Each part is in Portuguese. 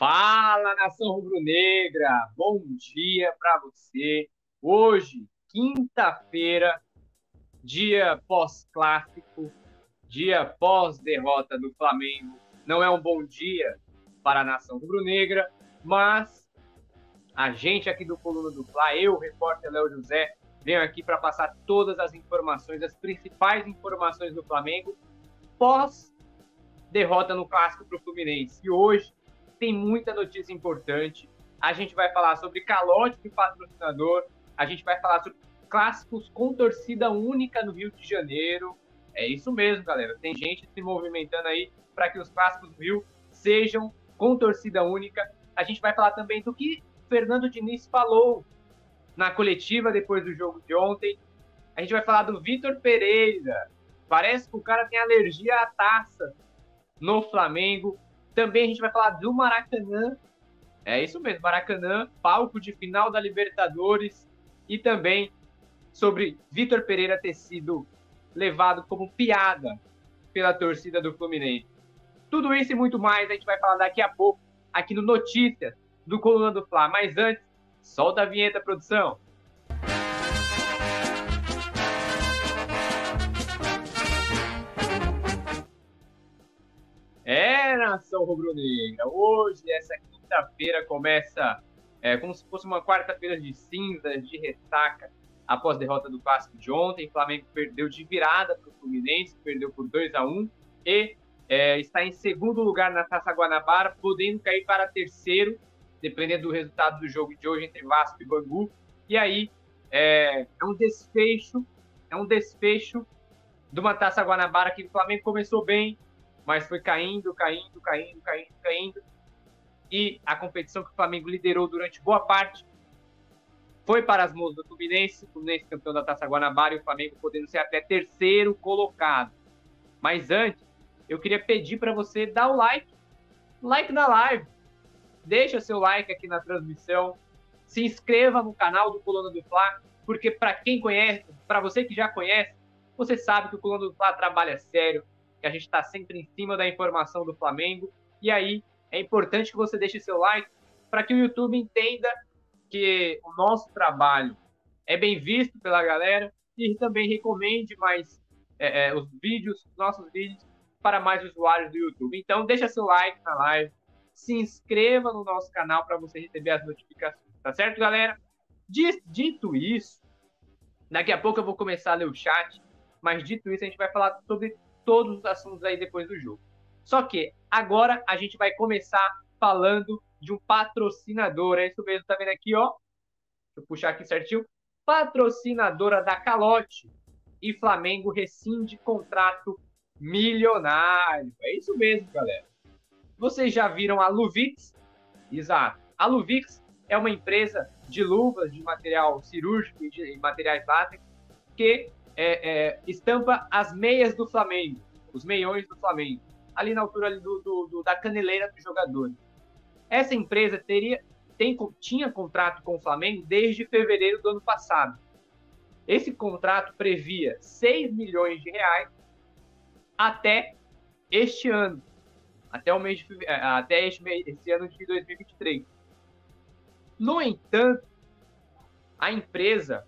Fala, nação rubro-negra! Bom dia para você. Hoje, quinta-feira, dia pós-clássico, dia pós-derrota do Flamengo. Não é um bom dia para a nação rubro-negra, mas a gente aqui do Coluna do Fla, eu, repórter Léo José, venho aqui para passar todas as informações, as principais informações do Flamengo pós derrota no clássico para o Fluminense. E hoje tem muita notícia importante. A gente vai falar sobre calote de patrocinador, a gente vai falar sobre clássicos com torcida única no Rio de Janeiro. É isso mesmo, galera. Tem gente se movimentando aí para que os clássicos do Rio sejam com torcida única. A gente vai falar também do que Fernando Diniz falou na coletiva depois do jogo de ontem. A gente vai falar do Vitor Pereira. Parece que o cara tem alergia à taça no Flamengo. Também a gente vai falar do Maracanã. É isso mesmo, Maracanã, palco de final da Libertadores. E também sobre Vitor Pereira ter sido levado como piada pela torcida do Fluminense. Tudo isso e muito mais a gente vai falar daqui a pouco aqui no Notícias do Coluna do Fla. Mas antes, solta a vinheta, produção. Nação rubro-negra. Hoje, essa quinta-feira, começa é, como se fosse uma quarta-feira de cinzas, de ressaca, após a derrota do Clássico de ontem. O Flamengo perdeu de virada para o Fluminense, perdeu por 2 a 1 e é, está em segundo lugar na Taça Guanabara, podendo cair para terceiro, dependendo do resultado do jogo de hoje entre Vasco e Bangu. E aí é, é um desfecho, é um desfecho de uma Taça Guanabara que o Flamengo começou bem, mas foi caindo, caindo, caindo, caindo, caindo. E a competição que o Flamengo liderou durante boa parte foi para as mãos do Fluminense, o Fluminense campeão da Taça Guanabara e o Flamengo podendo ser até terceiro colocado. Mas antes, eu queria pedir para você dar o like, like na live, deixa seu like aqui na transmissão, se inscreva no canal do Coluna do Fla, porque para quem conhece, para você que já conhece, você sabe que o Coluna do Fla trabalha sério, que a gente está sempre em cima da informação do Flamengo. E aí é importante que você deixe seu like para que o YouTube entenda que o nosso trabalho é bem visto pela galera e também recomende mais é, é, os vídeos, nossos vídeos, para mais usuários do YouTube. Então, deixa seu like na live, se inscreva no nosso canal para você receber as notificações, tá certo, galera? Dito isso, daqui a pouco eu vou começar a ler o chat, mas dito isso, a gente vai falar sobre todos os assuntos aí depois do jogo. Só que agora a gente vai começar falando de um patrocinador. É isso mesmo, tá vendo aqui, ó? Deixa eu puxar aqui certinho. Patrocinadora da Calote. E Flamengo rescinde contrato milionário. É isso mesmo, galera. Vocês já viram a Luvix? Exato. A Luvix é uma empresa de luvas, de material cirúrgico e de materiais látex que é, é, estampa as meias do Flamengo, os meiões do Flamengo, ali na altura ali do, do, do, da caneleira do jogador. Essa empresa teria, tem, tinha contrato com o Flamengo desde fevereiro do ano passado. Esse contrato previa 6 milhões de reais até este ano, até o mês de, é, até este, mês, esse ano de 2023. No entanto, a empresa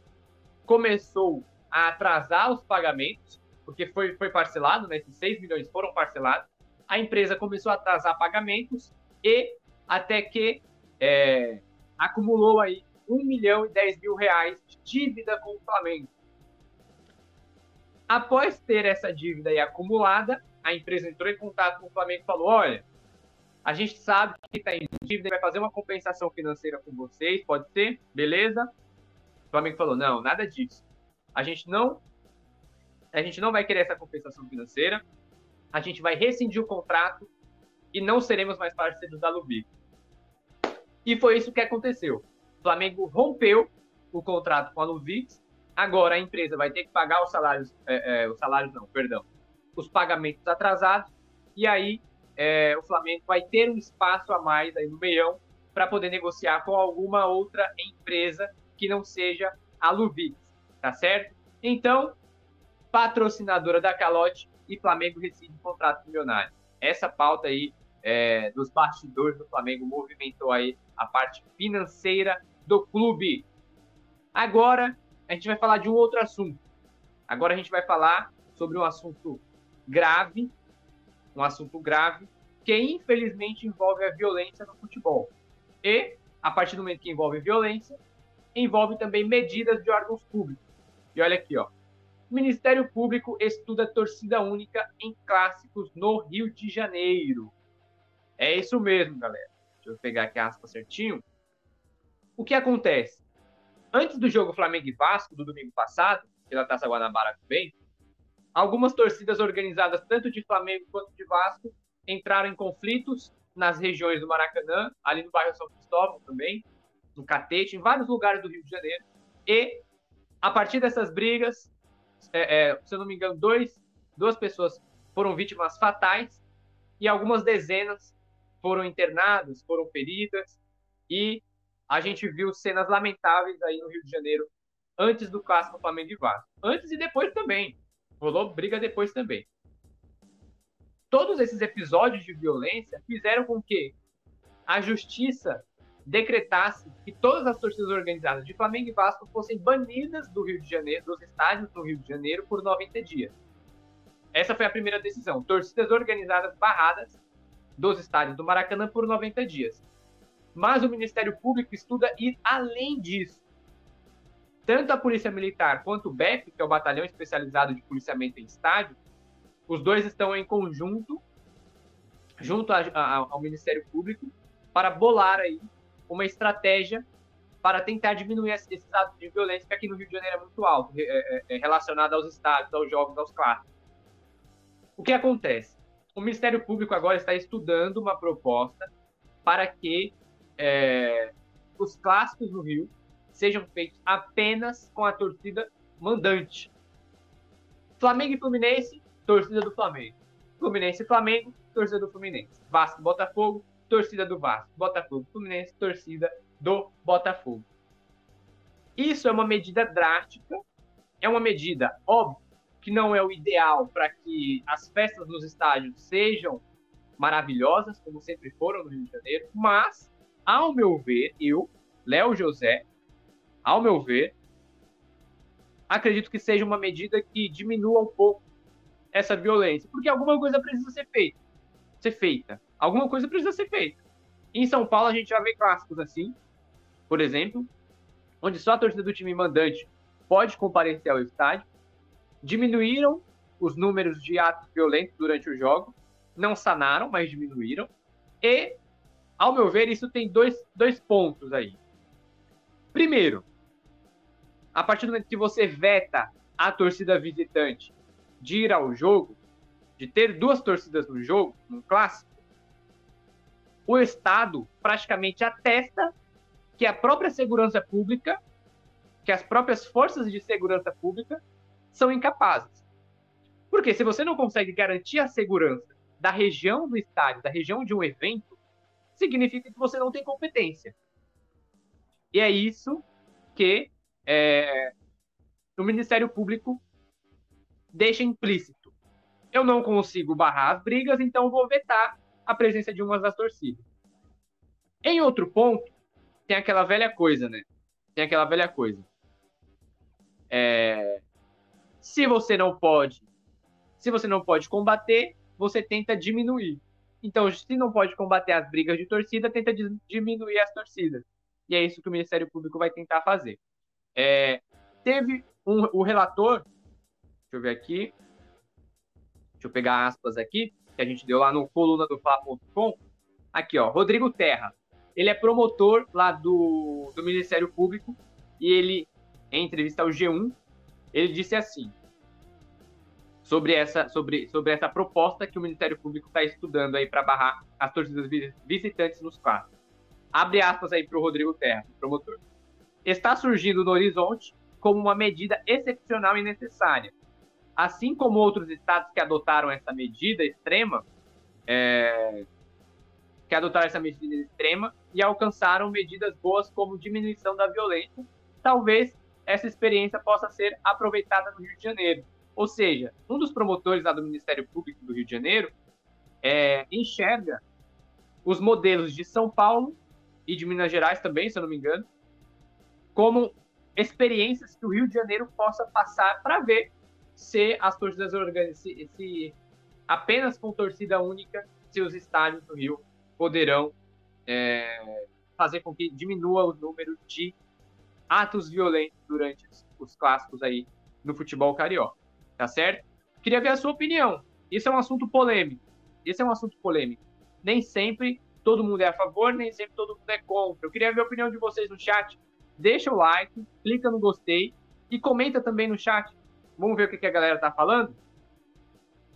começou a atrasar os pagamentos, porque foi, foi parcelado, né, esses 6 milhões foram parcelados, a empresa começou a atrasar pagamentos e até que é, acumulou aí 1 milhão e 10 mil reais de dívida com o Flamengo. Após ter essa dívida aí acumulada, a empresa entrou em contato com o Flamengo e falou: olha, a gente sabe que está em dívida, vai fazer uma compensação financeira com vocês, pode ser? Beleza? O Flamengo falou: não, nada disso. A gente não a gente não vai querer essa compensação financeira. A gente vai rescindir o contrato e não seremos mais parceiros da Lubic. E foi isso que aconteceu. O Flamengo rompeu o contrato com a Luvix. Agora a empresa vai ter que pagar os salários, é, é, os salários não, perdão, os pagamentos atrasados. E aí é, o Flamengo vai ter um espaço a mais aí no meião para poder negociar com alguma outra empresa que não seja a Luvix tá certo? Então, patrocinadora da Calote e Flamengo rescinde contrato milionário. Essa pauta aí é, dos bastidores do Flamengo movimentou aí a parte financeira do clube. Agora a gente vai falar de um outro assunto. Agora a gente vai falar sobre um assunto grave, um assunto grave que infelizmente envolve a violência no futebol. E a partir do momento que envolve violência, envolve também medidas de órgãos públicos. E olha aqui, ó. O Ministério Público estuda torcida única em clássicos no Rio de Janeiro. É isso mesmo, galera. Deixa eu pegar aqui a aspa certinho. O que acontece? Antes do jogo Flamengo e Vasco, do domingo passado, pela Taça Guanabara também, algumas torcidas organizadas tanto de Flamengo quanto de Vasco entraram em conflitos nas regiões do Maracanã, ali no bairro São Cristóvão também, no Catete, em vários lugares do Rio de Janeiro. E, a partir dessas brigas, é, é, se eu não me engano, dois, duas pessoas foram vítimas fatais e algumas dezenas foram internadas, foram feridas, e a gente viu cenas lamentáveis aí no Rio de Janeiro antes do clássico Flamengo e Vasco. Antes e depois também. Rolou briga depois também. Todos esses episódios de violência fizeram com que a justiça decretasse que todas as torcidas organizadas de Flamengo e Vasco fossem banidas do Rio de Janeiro, dos estádios do Rio de Janeiro por 90 dias. Essa foi a primeira decisão. Torcidas organizadas barradas dos estádios do Maracanã por 90 dias. Mas o Ministério Público estuda ir além disso. Tanto a Polícia Militar quanto o BEP, que é o Batalhão Especializado de Policiamento em Estádio, os dois estão em conjunto, junto a, a, ao Ministério Público, para bolar aí uma estratégia para tentar diminuir esses atos de violência que aqui no Rio de Janeiro é muito alto, é, é, é relacionado aos estádios, aos jogos, aos clássicos. O que acontece? o Ministério Público agora está estudando uma proposta para que é, os clássicos no Rio sejam feitos apenas com a torcida mandante. Flamengo e Fluminense, torcida do Flamengo. Fluminense e Flamengo, torcida do Fluminense. Vasco e Botafogo, torcida do Vasco. Botafogo Fluminense, torcida do Botafogo. Isso é uma medida drástica, é uma medida óbvia que não é o ideal para que as festas nos estádios sejam maravilhosas, como sempre foram no Rio de Janeiro, mas, ao meu ver, eu, Léo José, ao meu ver, acredito que seja uma medida que diminua um pouco essa violência, porque alguma coisa precisa ser feita. Ser feita. Alguma coisa precisa ser feita. Em São Paulo a gente já vê clássicos assim, por exemplo, onde só a torcida do time mandante pode comparecer ao estádio diminuíram os números de atos violentos durante o jogo, não sanaram, mas diminuíram. E, ao meu ver, isso tem dois, dois pontos aí. Primeiro, a partir do momento que você veta a torcida visitante de ir ao jogo, de ter duas torcidas no jogo, no clássico, o Estado praticamente atesta que a própria segurança pública, que as próprias forças de segurança pública são incapazes. Porque se você não consegue garantir a segurança da região do estádio, da região de um evento, significa que você não tem competência. E é isso que é, o Ministério Público deixa implícito. Eu não consigo barrar as brigas, então vou vetar a presença de uma das torcidas. Em outro ponto, tem aquela velha coisa, né? Tem aquela velha coisa. É, se você não pode, se você não pode combater, você tenta diminuir. Então, se não pode combater as brigas de torcida, tenta diminuir as torcidas. E é isso que o Ministério Público vai tentar fazer. É, teve um, o relator, deixa eu ver aqui, deixa eu pegar aspas aqui, que a gente deu lá no coluna do Fla.com. Aqui, ó, Rodrigo Terra. Ele é promotor lá do, do Ministério Público e ele, em entrevista ao G1, ele disse assim sobre essa, sobre, sobre essa proposta que o Ministério Público está estudando aí para barrar as torcidas visitantes nos clássicos. Abre aspas aí para o Rodrigo Terra, promotor. Está surgindo no horizonte como uma medida excepcional e necessária. Assim como outros estados que adotaram essa medida extrema, é, que adotaram essa medida extrema e alcançaram medidas boas como diminuição da violência, talvez essa experiência possa ser aproveitada no Rio de Janeiro. Ou seja, um dos promotores lá do Ministério Público do Rio de Janeiro é, enxerga os modelos de São Paulo e de Minas Gerais também, se eu não me engano, como experiências que o Rio de Janeiro possa passar para ver se as torcidas organizam, se, se, apenas com torcida única, se os estádios do Rio poderão é, fazer com que diminua o número de atos violentos durante os clássicos aí no futebol carioca, tá certo? Queria ver a sua opinião. Isso é um assunto polêmico. Esse é um assunto polêmico. Nem sempre todo mundo é a favor, nem sempre todo mundo é contra. Eu queria ver a opinião de vocês no chat. Deixa o like, clica no gostei e comenta também no chat. Vamos ver o que a galera tá falando?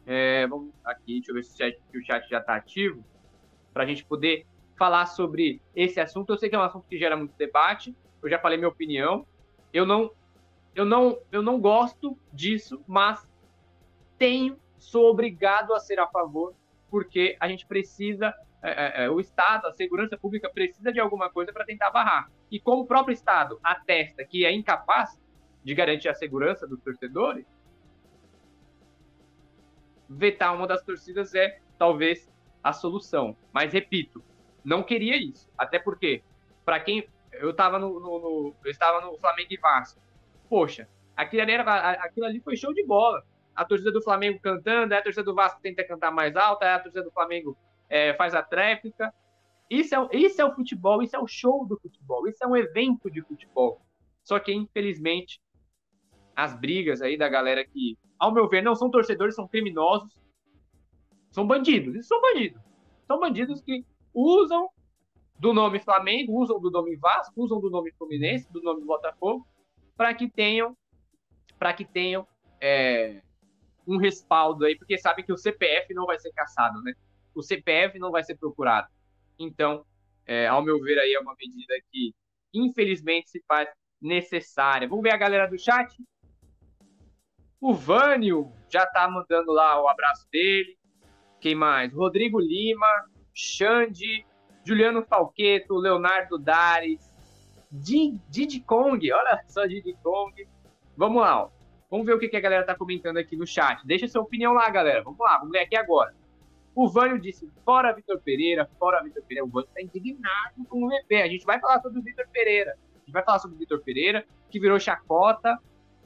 É, vamos aqui, deixa eu ver se o chat, o chat já está ativo, para a gente poder falar sobre esse assunto. Eu sei que é um assunto que gera muito debate, eu já falei minha opinião. Eu não, eu não, eu não gosto disso, mas tenho, sou obrigado a ser a favor, porque a gente precisa, é, é, é o Estado, a segurança pública precisa de alguma coisa para tentar barrar. E como o próprio Estado atesta que é incapaz de garantir a segurança dos torcedores, vetar uma das torcidas é talvez a solução. Mas repito, não queria isso. Até porque, para quem. Eu estava no, no, no, no Flamengo e Vasco. Poxa, aquilo ali, era, aquilo ali foi show de bola. A torcida do Flamengo cantando, a torcida do Vasco tenta cantar mais alta, a torcida do Flamengo é, faz a tréplica. Isso é, isso é o futebol, isso é o show do futebol, isso é um evento de futebol. Só que, infelizmente, as brigas aí da galera que ao meu ver, não são torcedores, são criminosos. São bandidos. Eles são bandidos. São bandidos que usam do nome Flamengo, usam do nome Vasco, usam do nome Fluminense, do nome Botafogo, para que tenham, para que tenham é, um respaldo aí, porque sabem que o CPF não vai ser caçado, né? O CPF não vai ser procurado. Então, é, ao meu ver aí é uma medida que infelizmente se faz necessária. Vamos ver a galera do chat? O Vânio já tá mandando lá o abraço dele. Quem mais? Rodrigo Lima, Xande, Juliano Falqueto, Leonardo Dares, Didi Kong, olha só Didi Kong. Vamos lá, ó. vamos ver o que, a galera tá comentando aqui no chat. Deixa sua opinião lá, galera. Vamos lá, vamos ler aqui agora. O Vânio disse: fora Vitor Pereira, fora Vitor Pereira. O Vânio tá indignado com o VP. A gente vai falar sobre o Vitor Pereira. A gente vai falar sobre o Vitor Pereira, que virou chacota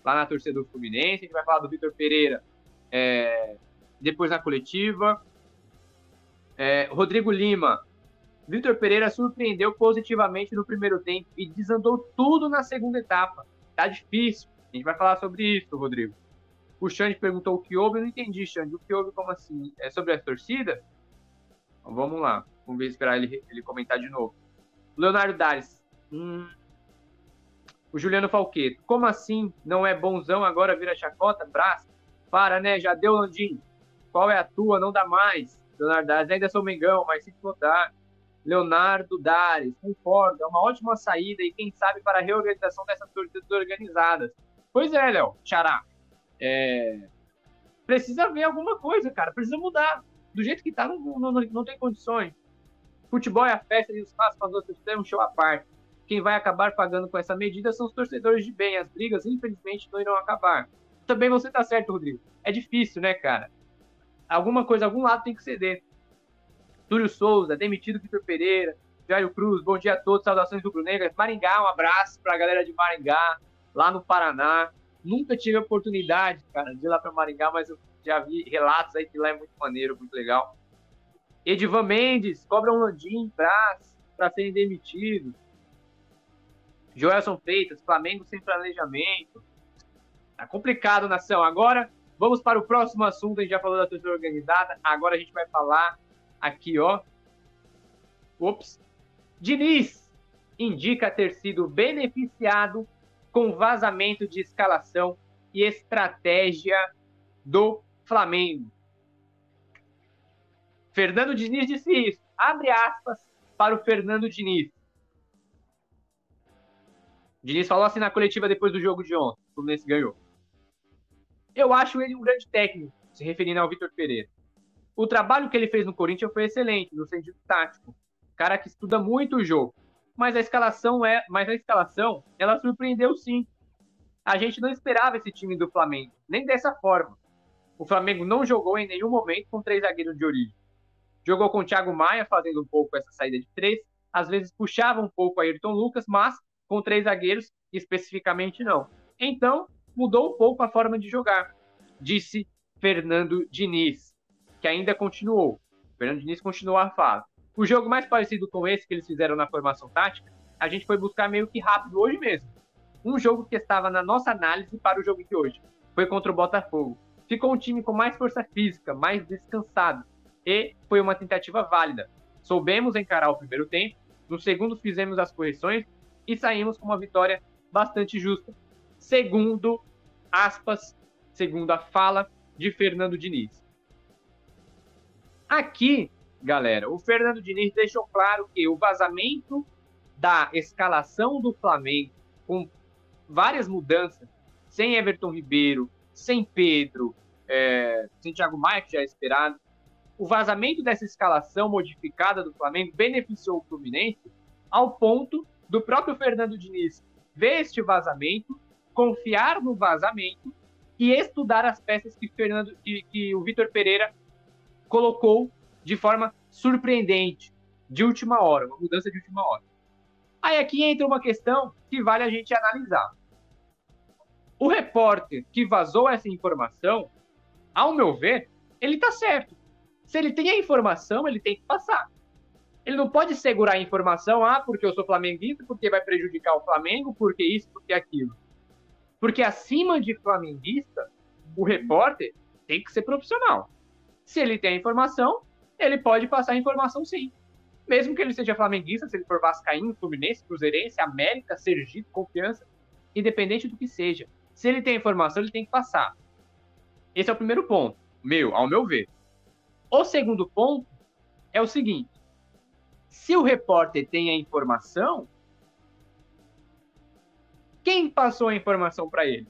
lá na torcida do Fluminense. A gente vai falar do Vitor Pereira é, depois na coletiva. É, Rodrigo Lima. Vitor Pereira surpreendeu positivamente no primeiro tempo e desandou tudo na segunda etapa. Tá difícil. A gente vai falar sobre isso, Rodrigo. O Xande perguntou o que houve, eu não entendi, Xande. O que houve, como assim? É sobre as torcidas? Então, vamos lá. Vamos ver, esperar ele, ele comentar de novo. Leonardo Dares. Hum, o Juliano Falqueto. Como assim? Não é bonzão, agora vira chacota? Braço? Para, né? Já deu, Landim. Qual é a tua? Não dá mais. Leonardo Dares, ainda sou Mengão, mas se botar. Leonardo Dares, concordo, é uma ótima saída e quem sabe para a reorganização dessas torcidas organizadas. Pois é, Léo, Xará. É... Precisa ver alguma coisa, cara, precisa mudar. Do jeito que tá, não, não, não tem condições. Futebol é a festa e os espaço para as outras é um show à parte. Quem vai acabar pagando com essa medida são os torcedores de bem. As brigas, infelizmente, não irão acabar. Também você tá certo, Rodrigo. É difícil, né, cara? Alguma coisa, algum lado tem que ceder. Túlio Souza, demitido Vitor Pereira, Jairo Cruz, bom dia a todos, saudações do Brunegras. Maringá, um abraço pra galera de Maringá, lá no Paraná. Nunca tive a oportunidade, cara, de ir lá pra Maringá, mas eu já vi relatos aí que lá é muito maneiro, muito legal. Edivan Mendes, cobra um Landim, Brás, para serem demitidos. Joelson Freitas, Flamengo sem planejamento. Tá complicado, nação. Agora, vamos para o próximo assunto. A gente já falou da torcida organizada. Agora a gente vai falar aqui, ó. Ops. Diniz indica ter sido beneficiado com vazamento de escalação e estratégia do Flamengo. Fernando Diniz disse isso. Abre aspas para o Fernando Diniz. Diniz falou assim na coletiva depois do jogo de ontem. O Fluminense ganhou. Eu acho ele um grande técnico, se referindo ao Vitor Pereira. O trabalho que ele fez no Corinthians foi excelente, no sentido tático. Cara que estuda muito o jogo. Mas a escalação é, mas a escalação, ela surpreendeu sim. A gente não esperava esse time do Flamengo, nem dessa forma. O Flamengo não jogou em nenhum momento com três zagueiros de origem. Jogou com o Thiago Maia, fazendo um pouco essa saída de três. Às vezes puxava um pouco a Ayrton Lucas, mas com três zagueiros, especificamente não. Então, mudou um pouco a forma de jogar, disse Fernando Diniz, que ainda continuou. Fernando Diniz continuou a fala. O jogo mais parecido com esse que eles fizeram na formação tática, a gente foi buscar meio que rápido hoje mesmo. Um jogo que estava na nossa análise para o jogo de hoje. Foi contra o Botafogo. Ficou um time com mais força física, mais descansado. E foi uma tentativa válida. Soubemos encarar o primeiro tempo, no segundo fizemos as correções e saímos com uma vitória bastante justa. Segundo aspas, segundo a fala de Fernando Diniz. Aqui, galera, o Fernando Diniz deixou claro que o vazamento da escalação do Flamengo, com várias mudanças, sem Everton Ribeiro, sem Pedro, é, sem Thiago Maia, que já é esperado, o vazamento dessa escalação modificada do Flamengo beneficiou o Fluminense ao ponto do próprio Fernando Diniz ver este vazamento, confiar no vazamento e estudar as peças que, Fernando, que, que o Vitor Pereira colocou de forma surpreendente, de última hora, uma mudança de última hora. Aí aqui entra uma questão que vale a gente analisar. O repórter que vazou essa informação, ao meu ver, ele está certo. Se ele tem a informação, ele tem que passar. Ele não pode segurar a informação, ah, porque eu sou flamenguista, porque vai prejudicar o Flamengo, porque isso, porque aquilo. Porque acima de flamenguista, o repórter tem que ser profissional. Se ele tem a informação, ele pode passar a informação sim. Mesmo que ele seja flamenguista, se ele for vascaíno, fluminense, cruzeirense, América, Sergipe, Confiança, independente do que seja. Se ele tem a informação, ele tem que passar. Esse é o primeiro ponto, meu, ao meu ver. O segundo ponto é o seguinte: se o repórter tem a informação, quem passou a informação para ele?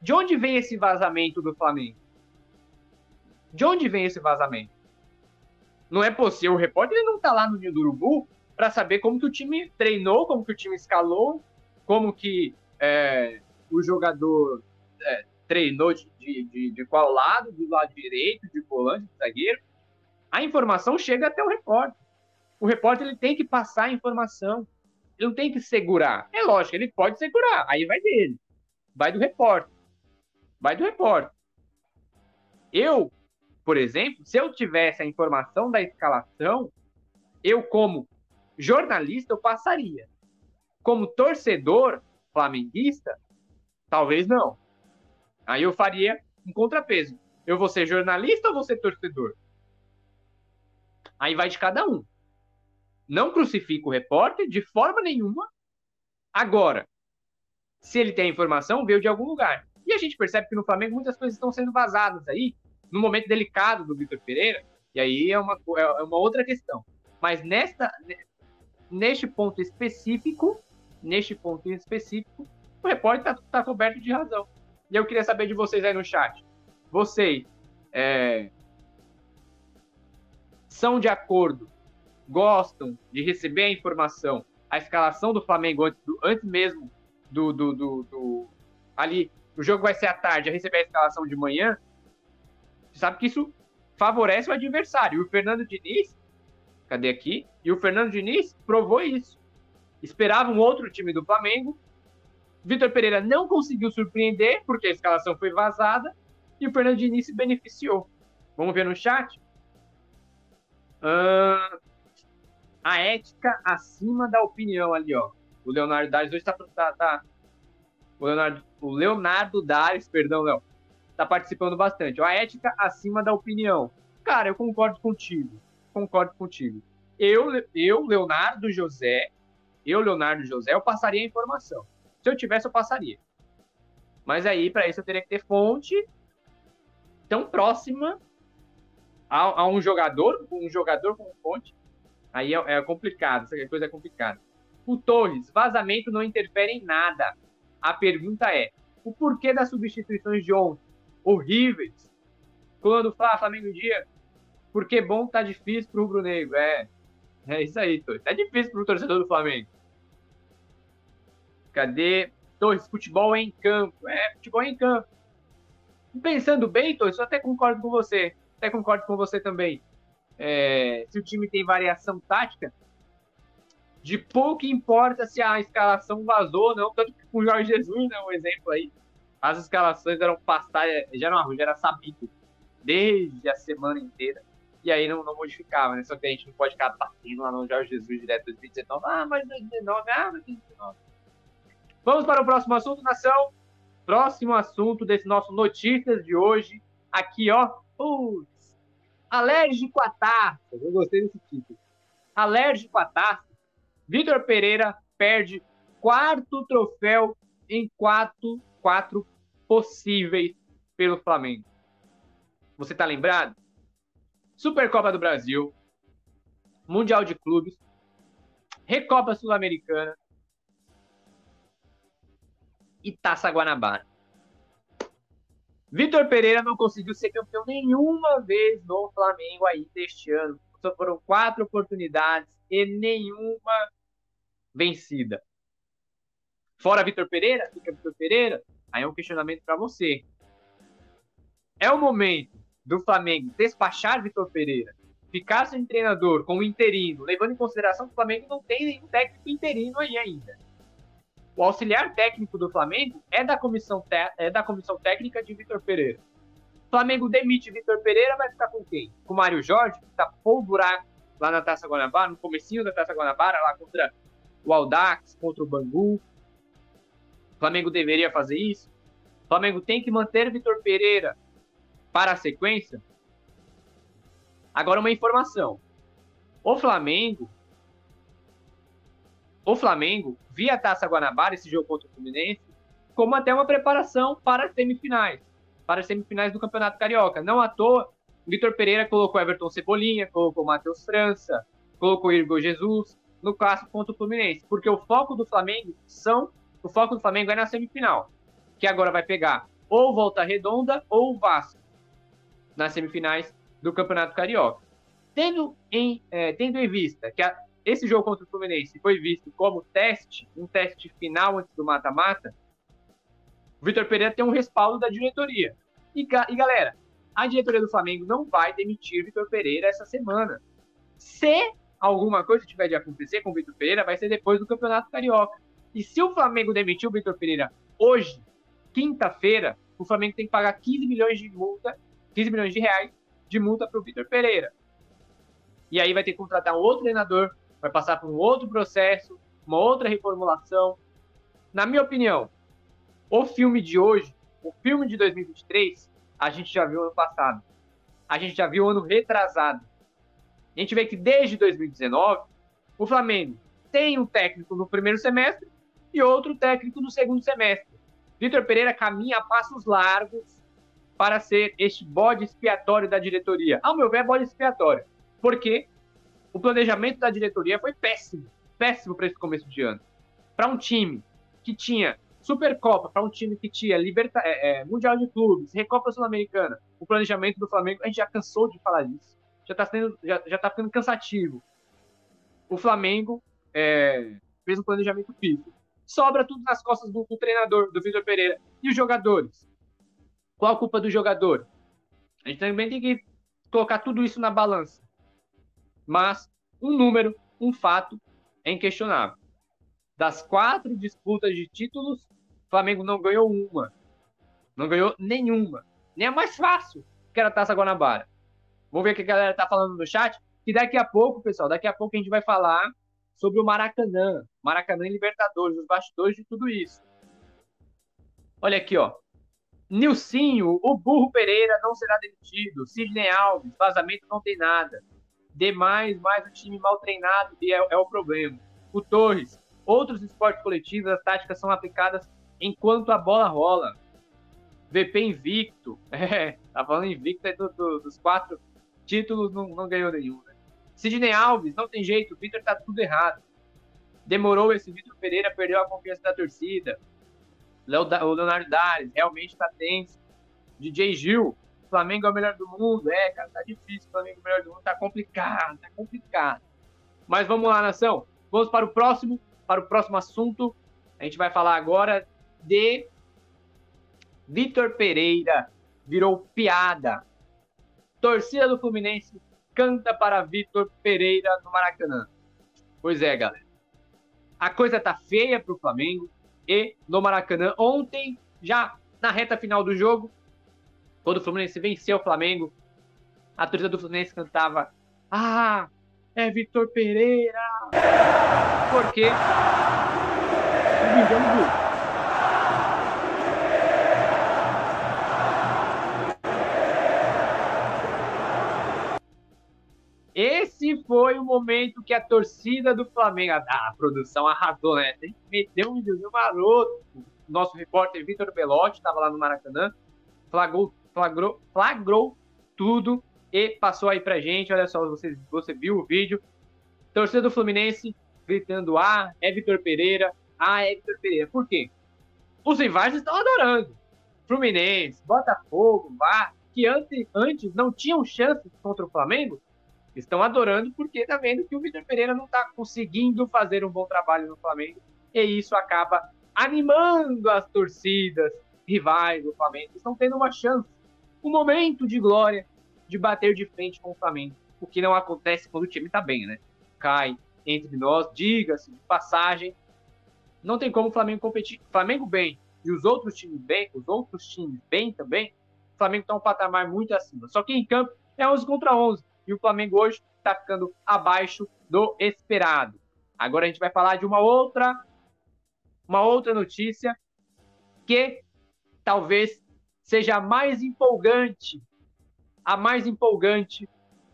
De onde vem esse vazamento do Flamengo? De onde vem esse vazamento? Não é possível. O repórter ele não está lá no Ninho do Urubu para saber como que o time treinou, como que o time escalou, como que é, o jogador é, treinou de, de, de, qual lado, do lado direito, de volante, de zagueiro. A informação chega até o repórter o repórter ele tem que passar a informação. Ele não tem que segurar. É lógico, ele pode segurar. Aí vai dele. Vai do repórter. Vai do repórter. Eu, por exemplo, se eu tivesse a informação da escalação, eu, como jornalista, eu passaria. Como torcedor flamenguista, talvez não. Aí eu faria um contrapeso. Eu vou ser jornalista ou vou ser torcedor? Aí vai de cada um não crucifica o repórter de forma nenhuma. Agora, se ele tem a informação, veio de algum lugar. E a gente percebe que no Flamengo muitas coisas estão sendo vazadas aí, no momento delicado do Vitor Pereira, e aí é uma, é uma outra questão. Mas nesta, neste ponto específico, neste ponto específico, o repórter está tá coberto de razão. E eu queria saber de vocês aí no chat. Vocês é, são de acordo gostam de receber a informação, a escalação do Flamengo antes, do, antes mesmo do, do, do, ali, o jogo vai ser à tarde, a receber a escalação de manhã, você sabe que isso favorece o adversário. E o Fernando Diniz, cadê aqui? E o Fernando Diniz provou isso. Esperava um outro time do Flamengo. Vitor Pereira não conseguiu surpreender, porque a escalação foi vazada, e o Fernando Diniz se beneficiou. Vamos ver no chat? Uh, a ética acima da opinião ali, ó. O Leonardo Dares hoje tá, tá, tá, o Leonardo, o Leonardo Dares, perdão, Léo, tá participando bastante. Ó, a ética acima da opinião. Cara, eu concordo contigo. Concordo contigo. Eu, eu, Leonardo José, eu, Leonardo José, eu passaria a informação. Se eu tivesse, eu passaria. Mas aí, para isso, eu teria que ter fonte tão próxima a, a um jogador, um jogador com fonte, Aí é, é complicado, essa coisa é complicada. O Torres, vazamento não interfere em nada. A pergunta é: o porquê das substituições de ontem? Horríveis. Quando fala Flamengo dia, porque bom tá difícil pro Rubro Negro. É, é isso aí, Torres. Tá difícil pro torcedor do Flamengo. Cadê? Torres, futebol em campo. É, futebol em campo. Pensando bem, Torres, eu até concordo com você. Até concordo com você também. É, se o time tem variação tática, de pouco importa se a escalação vazou ou não, tanto que com o Jorge Jesus, né, um exemplo aí, as escalações eram passadas, já era, já era sabido desde a semana inteira, e aí não, não modificava, né, só que a gente não pode ficar batendo lá no Jorge Jesus direto 2019, ah, mas 2019, ah, mas 2019. Vamos para o próximo assunto, nação. Próximo assunto desse nosso Notícias de hoje, aqui ó, putz, alérgico a taças, eu gostei desse título. Alérgico a taças, Vitor Pereira perde quarto troféu em quatro, quatro possíveis pelo Flamengo. Você tá lembrado? Supercopa do Brasil, Mundial de Clubes, Recopa Sul-Americana e Taça Guanabara. Vitor Pereira não conseguiu ser campeão nenhuma vez no Flamengo aí deste ano. Só foram quatro oportunidades e nenhuma vencida. Fora Vitor Pereira, fica Vitor Pereira, aí é um questionamento para você. É o momento do Flamengo despachar Vitor Pereira, ficar sem treinador como interino, levando em consideração que o Flamengo não tem nenhum técnico interino aí ainda. O auxiliar técnico do Flamengo é da comissão, é da comissão técnica de Vitor Pereira. O Flamengo demite Vitor Pereira, vai ficar com quem? Com o Mário Jorge, que está pôr buraco lá na Taça Guanabara, no comecinho da Taça Guanabara, lá contra o Aldax contra o Bangu. O Flamengo deveria fazer isso? O Flamengo tem que manter Vitor Pereira para a sequência? Agora uma informação. O Flamengo o Flamengo via Taça Guanabara, esse jogo contra o Fluminense, como até uma preparação para as semifinais, para as semifinais do Campeonato Carioca. Não à toa, Vitor Pereira colocou Everton Cebolinha, colocou Matheus França, colocou Igor Jesus, no clássico contra o Fluminense, porque o foco do Flamengo são, o foco do Flamengo é na semifinal, que agora vai pegar ou Volta Redonda ou Vasco nas semifinais do Campeonato Carioca. Tendo em, é, tendo em vista que a, esse jogo contra o Fluminense foi visto como teste, um teste final antes do mata-mata, o Vitor Pereira tem um respaldo da diretoria. E, e, galera, a diretoria do Flamengo não vai demitir Vitor Pereira essa semana. Se alguma coisa tiver de acontecer com o Vitor Pereira, vai ser depois do Campeonato Carioca. E se o Flamengo demitir o Vitor Pereira hoje, quinta-feira, o Flamengo tem que pagar 15 milhões de multa, 15 milhões de reais de multa para o Vitor Pereira. E aí vai ter que contratar um outro treinador, vai passar por um outro processo, uma outra reformulação. Na minha opinião, o filme de hoje, o filme de 2023, a gente já viu ano passado. A gente já viu ano retrasado. A gente vê que desde 2019, o Flamengo tem um técnico no primeiro semestre e outro técnico no segundo semestre. Vitor Pereira caminha a passos largos para ser este bode expiatório da diretoria. Ao meu ver, é bode expiatório. Porque o planejamento da diretoria foi péssimo. Péssimo para esse começo de ano. Para um time que tinha Supercopa, para um time que tinha Liberta é, é, Mundial de Clubes, Recopa Sul-Americana, o planejamento do Flamengo, a gente já cansou de falar disso já está sendo, já, já tá ficando cansativo. O Flamengo é, fez um planejamento físico. Sobra tudo nas costas do, do treinador, do Vitor Pereira. E os jogadores? Qual a culpa do jogador? A gente também tem que colocar tudo isso na balança. Mas um número, um fato é inquestionável. Das quatro disputas de títulos, o Flamengo não ganhou uma. Não ganhou nenhuma. Nem a mais fácil, que era a Taça Guanabara. Vamos ver o que a galera tá falando no chat. Que daqui a pouco, pessoal, daqui a pouco a gente vai falar sobre o Maracanã. Maracanã e Libertadores, os bastidores de tudo isso. Olha aqui, ó. Nilcinho, o Burro Pereira não será demitido. Sidney Alves, vazamento não tem nada. Demais, mais o time mal treinado e é, é o problema. O Torres, outros esportes coletivos, as táticas são aplicadas enquanto a bola rola. VP invicto. É, tá falando invicto aí do, do, dos quatro títulos não, não ganhou nenhum. Né? Sidney Alves, não tem jeito, o Vitor tá tudo errado. Demorou esse Vitor Pereira, perdeu a confiança da torcida. o Leonardo Dares, realmente tá tenso. DJ Gil, Flamengo é o melhor do mundo. É, cara, tá difícil. O Flamengo é o melhor do mundo. Tá complicado, tá complicado. Mas vamos lá, nação. Vamos para o próximo, para o próximo assunto. A gente vai falar agora de Vitor Pereira. Virou piada torcida do Fluminense canta para Vitor Pereira no Maracanã. Pois é, galera. A coisa tá feia pro Flamengo e no Maracanã. Ontem, já na reta final do jogo, quando o Fluminense venceu o Flamengo, a torcida do Fluminense cantava: Ah, é Vitor Pereira! Por quê? Esse foi o momento que a torcida do Flamengo, a, a produção arrasou, né? Meteu um videozinho maroto. Nosso repórter Vitor Belotti estava lá no Maracanã, flagrou, flagrou, flagrou tudo e passou aí pra gente. Olha só, você, você viu o vídeo. Torcida do Fluminense gritando: Ah, é Vitor Pereira, ah, é Vitor Pereira. Por quê? Os rivais estão adorando. Fluminense, Botafogo, Vá, que antes, antes não tinham chances contra o Flamengo, estão adorando porque tá vendo que o Vitor Pereira não está conseguindo fazer um bom trabalho no Flamengo e isso acaba animando as torcidas rivais do Flamengo. Estão tendo uma chance, um momento de glória de bater de frente com o Flamengo, o que não acontece quando o time está bem, né? Cai entre nós, diga-se de passagem, não tem como o Flamengo competir. Flamengo bem e os outros times bem, os outros times bem também, o Flamengo está um patamar muito acima. Só que em campo é 11 contra 11 e o Flamengo hoje está ficando abaixo do esperado. Agora a gente vai falar de uma outra uma outra notícia que talvez seja a mais empolgante, a mais empolgante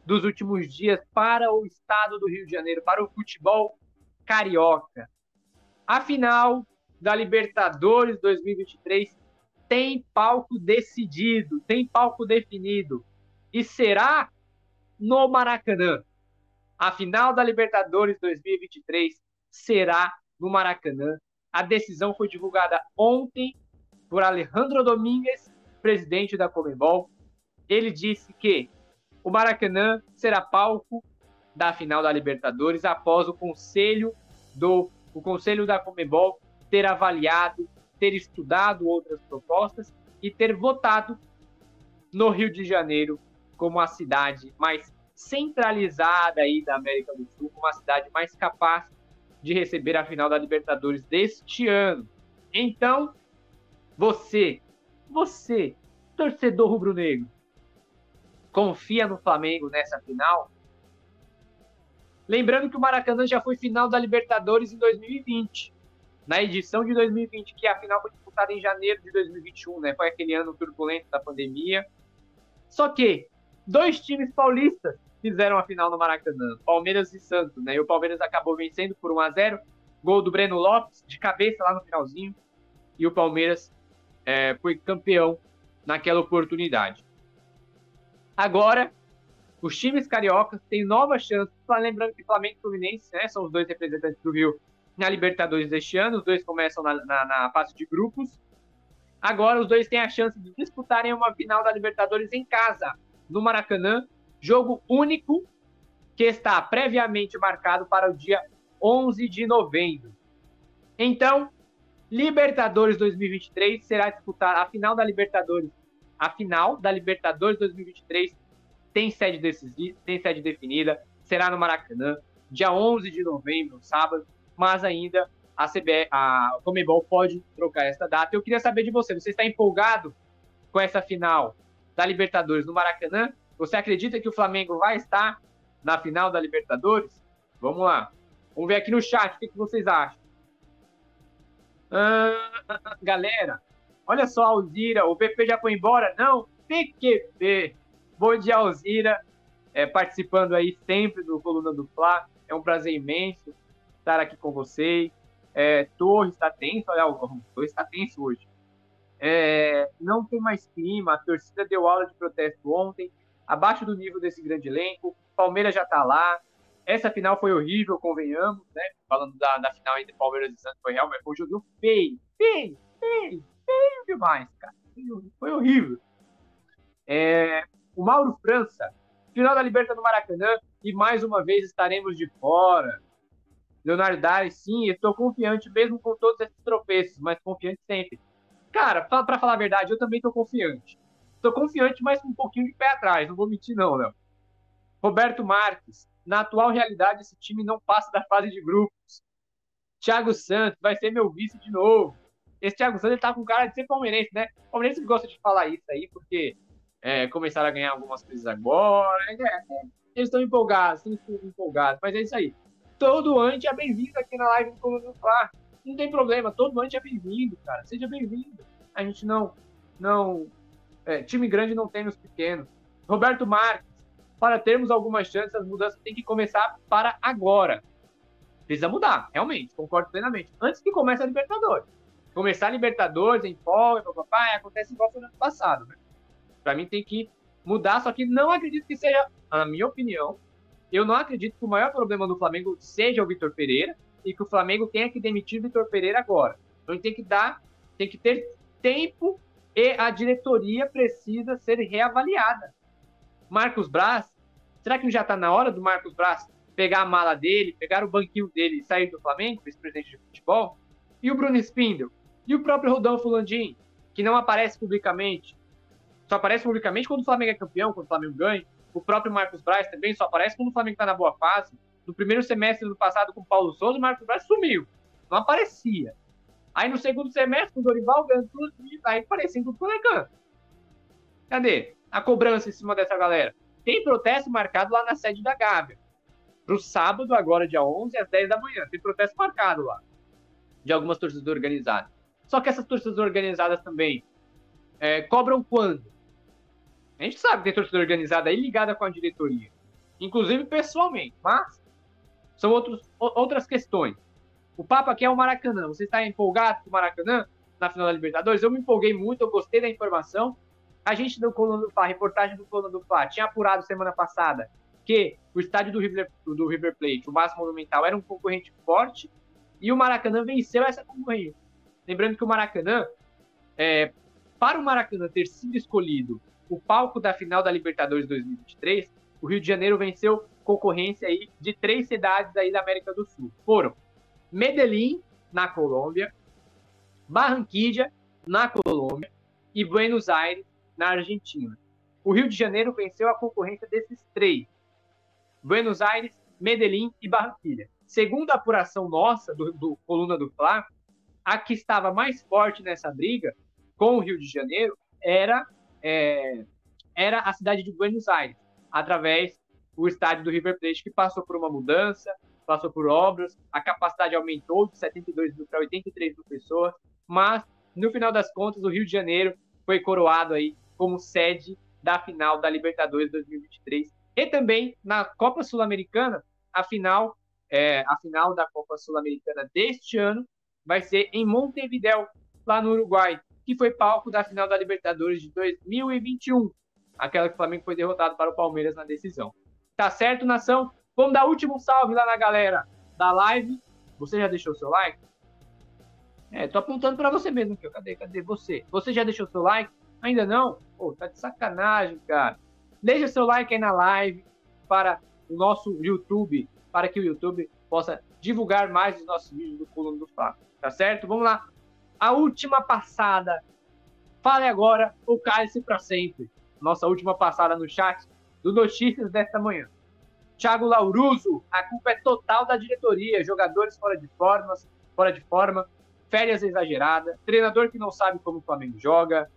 dos últimos dias para o estado do Rio de Janeiro, para o futebol carioca. A final da Libertadores 2023 tem palco decidido, tem palco definido e será no Maracanã. A final da Libertadores 2023 será no Maracanã. A decisão foi divulgada ontem por Alejandro Domingues, presidente da Comebol. Ele disse que o Maracanã será palco da final da Libertadores após o conselho do o conselho da Comebol ter avaliado, ter estudado outras propostas e ter votado no Rio de Janeiro como a cidade mais centralizada aí da América do Sul, como a cidade mais capaz de receber a final da Libertadores deste ano. Então, você, você, torcedor rubro-negro, confia no Flamengo nessa final? Lembrando que o Maracanã já foi final da Libertadores em 2020. Na edição de 2020, que a final foi disputada em janeiro de 2021, né? Foi aquele ano turbulento da pandemia. Só que dois times paulistas fizeram a final no Maracanã, Palmeiras e Santos, né? E o Palmeiras acabou vencendo por 1 a 0 gol do Breno Lopes, de cabeça lá no finalzinho, e o Palmeiras é, foi campeão naquela oportunidade. Agora, os times cariocas têm novas chances. Lembrando que Flamengo e Fluminense né, são os dois representantes do Rio na Libertadores deste ano. Os dois começam na, na, na fase de grupos. Agora, os dois têm a chance de disputarem uma final da Libertadores em casa, no Maracanã. Jogo único que está previamente marcado para o dia 11 de novembro. Então, Libertadores 2023 será disputada a final da Libertadores a final da Libertadores 2023 tem sede, tem sede definida, será no Maracanã, dia 11 de novembro, sábado, mas ainda a CBE, a Comebol pode trocar essa data. Eu queria saber de você, você está empolgado com essa final da Libertadores no Maracanã? Você acredita que o Flamengo vai estar na final da Libertadores? Vamos lá. Vamos ver aqui no chat o que, vocês acham. Ah, galera, Olha só, Alzira, o PP já foi embora? Não, PQP. Bom dia, Alzira, é, participando aí sempre do Coluna do Fla. É um prazer imenso estar aqui com vocês. É, Torres está tenso, olha, o Torres está tenso hoje. É, não tem mais clima, a torcida deu aula de protesto ontem, abaixo do nível desse grande elenco. Palmeiras já está lá. Essa final foi horrível, convenhamos, né? Falando da, da final entre Palmeiras e Santos, foi realmente foi um jogo feio, feio, feio feio demais, cara. Foi horrível. É, o Mauro França, final da Libertadores do Maracanã, e mais uma vez estaremos de fora. Leonardo Dari, sim, estou confiante, mesmo com todos esses tropeços, mas confiante sempre. Cara, para falar a verdade, eu também estou confiante. Estou confiante, mas com um pouquinho de pé atrás, não vou mentir, não, Léo. Roberto Marques, na atual realidade, esse time não passa da fase de grupos. Thiago Santos vai ser meu vice de novo. Esse Thiago Santos ele tá com cara de ser palmeirense, né? O palmeirense gosta de falar isso aí, porque é, começaram a ganhar algumas coisas agora. É, é, eles estão empolgados, estão empolgados, mas é isso aí. Todo antes é bem-vindo aqui na live do Coluna Fla. Não tem problema, todo antes é bem-vindo, cara. Seja bem-vindo. A gente não. não é, time grande não tem nos pequenos. Roberto Marques, para termos algumas chances, as mudanças têm que começar para agora. Precisa mudar, realmente, concordo plenamente. Antes que comece a Libertadores. Começar a Libertadores em folga, papai, acontece igual foi no ano passado, né? Para mim tem que mudar, só que não acredito que seja, na minha opinião, eu não acredito que o maior problema do Flamengo seja o Vitor Pereira e que o Flamengo tenha que demitir o Vitor Pereira agora. Então tem que dar, tem que ter tempo e a diretoria precisa ser reavaliada. Marcos Braz, será que já está na hora do Marcos Braz pegar a mala dele, pegar o banquinho dele e sair do Flamengo, vice-presidente de futebol? E o Bruno Spindel? E o próprio Rodolfo Landim, que não aparece publicamente? Só aparece publicamente quando o Flamengo é campeão, quando o Flamengo ganha. O próprio Marcos Braz também só aparece quando o Flamengo está na boa fase. No primeiro semestre do passado com o Paulo Souza, o Marcos Braz sumiu. Não aparecia. Aí no segundo semestre, com o Dorival ganhando tudo, aí quanto é canto. Cadê a cobrança em cima dessa galera? Tem protesto marcado lá na sede da Gávea. Pro sábado, agora dia 11, às 10 da manhã. Tem protesto marcado lá. De algumas torcidas organizadas. Só que essas torcidas organizadas também é, cobram quando? A gente sabe que tem torcida organizada aí ligada com a diretoria, inclusive pessoalmente, mas são outros, outras questões. O papo aqui é o Maracanã. Você está empolgado com o Maracanã na final da Libertadores? Eu me empolguei muito, eu gostei da informação. A gente do Coluna do Fla, reportagem do Coluna do Fla, tinha apurado semana passada que o estádio do River, do River Plate, o Massa Monumental, era um concorrente forte e o Maracanã venceu essa concorrência. Lembrando que o Maracanã, é, para o Maracanã ter sido escolhido o palco da final da Libertadores 2023, o Rio de Janeiro venceu concorrência aí de três cidades aí da América do Sul. Foram Medellín, na Colômbia, Barranquilla, na Colômbia, e Buenos Aires, na Argentina. O Rio de Janeiro venceu a concorrência desses três: Buenos Aires, Medellín e Barranquilla. Segundo a apuração nossa, do, do Coluna do Fla, a que estava mais forte nessa briga com o Rio de Janeiro era, é, era a cidade de Buenos Aires, através do estádio do River Plate, que passou por uma mudança, passou por obras, a capacidade aumentou de 72 mil para 83 mil pessoas, mas no final das contas o Rio de Janeiro foi coroado aí como sede da final da Libertadores 2023 e também na Copa Sul-Americana, a final, é, a final da Copa Sul-Americana deste ano vai ser em Montevideo, lá no Uruguai, que foi palco da final da Libertadores de 2021, aquela que o Flamengo foi derrotado para o Palmeiras na decisão. Tá certo, nação? Vamos dar último salve lá na galera da live. Você já deixou seu like? É, tô apontando para você mesmo aqui. Cadê? Cadê você? Você já deixou seu like? Ainda não? Pô, tá de sacanagem, cara. Deixa seu like aí na live para o nosso YouTube, para que o YouTube possa divulgar mais os nossos vídeos do Coluna do Fábio. Tá certo? Vamos lá. A última passada. Fale agora o cálice para sempre. Nossa última passada no chat do Notícias desta manhã. Thiago Lauruso, a culpa é total da diretoria, jogadores fora de forma, fora de forma, férias exageradas, treinador que não sabe como o Flamengo joga.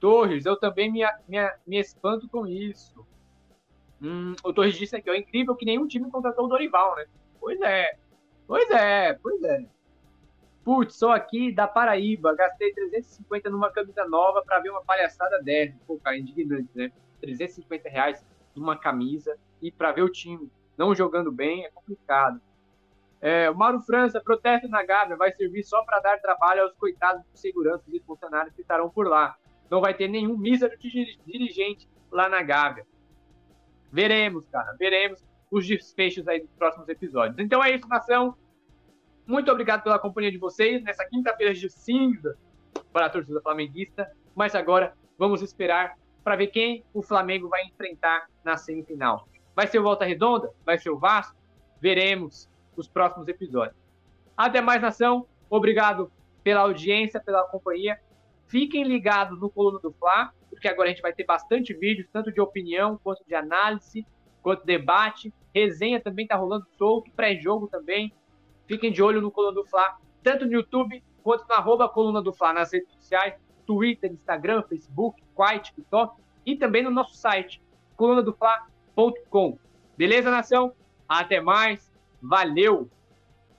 Torres, eu também me, me, me espanto com isso. Hum, o Torres disse aqui, é incrível que nenhum time contratou o Dorival, né? Pois é, pois é, pois é. Putz, sou aqui da Paraíba, gastei 350 numa camisa nova para ver uma palhaçada dessa. Pô, cara, indignante, né? 350 reais numa camisa e para ver o time não jogando bem é complicado. É, o Mauro França, protesto na Gávea vai servir só para dar trabalho aos coitados de seguranças e funcionários que estarão por lá. Não vai ter nenhum mísero dirigente lá na Gávea. Veremos, cara, veremos os desfechos aí dos próximos episódios. Então é isso, nação. Muito obrigado pela companhia de vocês nessa quinta-feira de cinza para a torcida flamenguista. Mas agora vamos esperar para ver quem o Flamengo vai enfrentar na semifinal. Vai ser o Volta Redonda? Vai ser o Vasco? Veremos os próximos episódios. Até mais, nação. Obrigado pela audiência, pela companhia. Fiquem ligados no Coluna do Fla, porque agora a gente vai ter bastante vídeos, tanto de opinião quanto de análise, quanto debate. Resenha também tá rolando solto, pré-jogo também. Fiquem de olho no Coluna do Fla, tanto no YouTube quanto no arroba Coluna do Fla nas redes sociais, Twitter, Instagram, Facebook, Quai, TikTok e também no nosso site, colunadofla.com. Beleza, nação? Até mais. Valeu!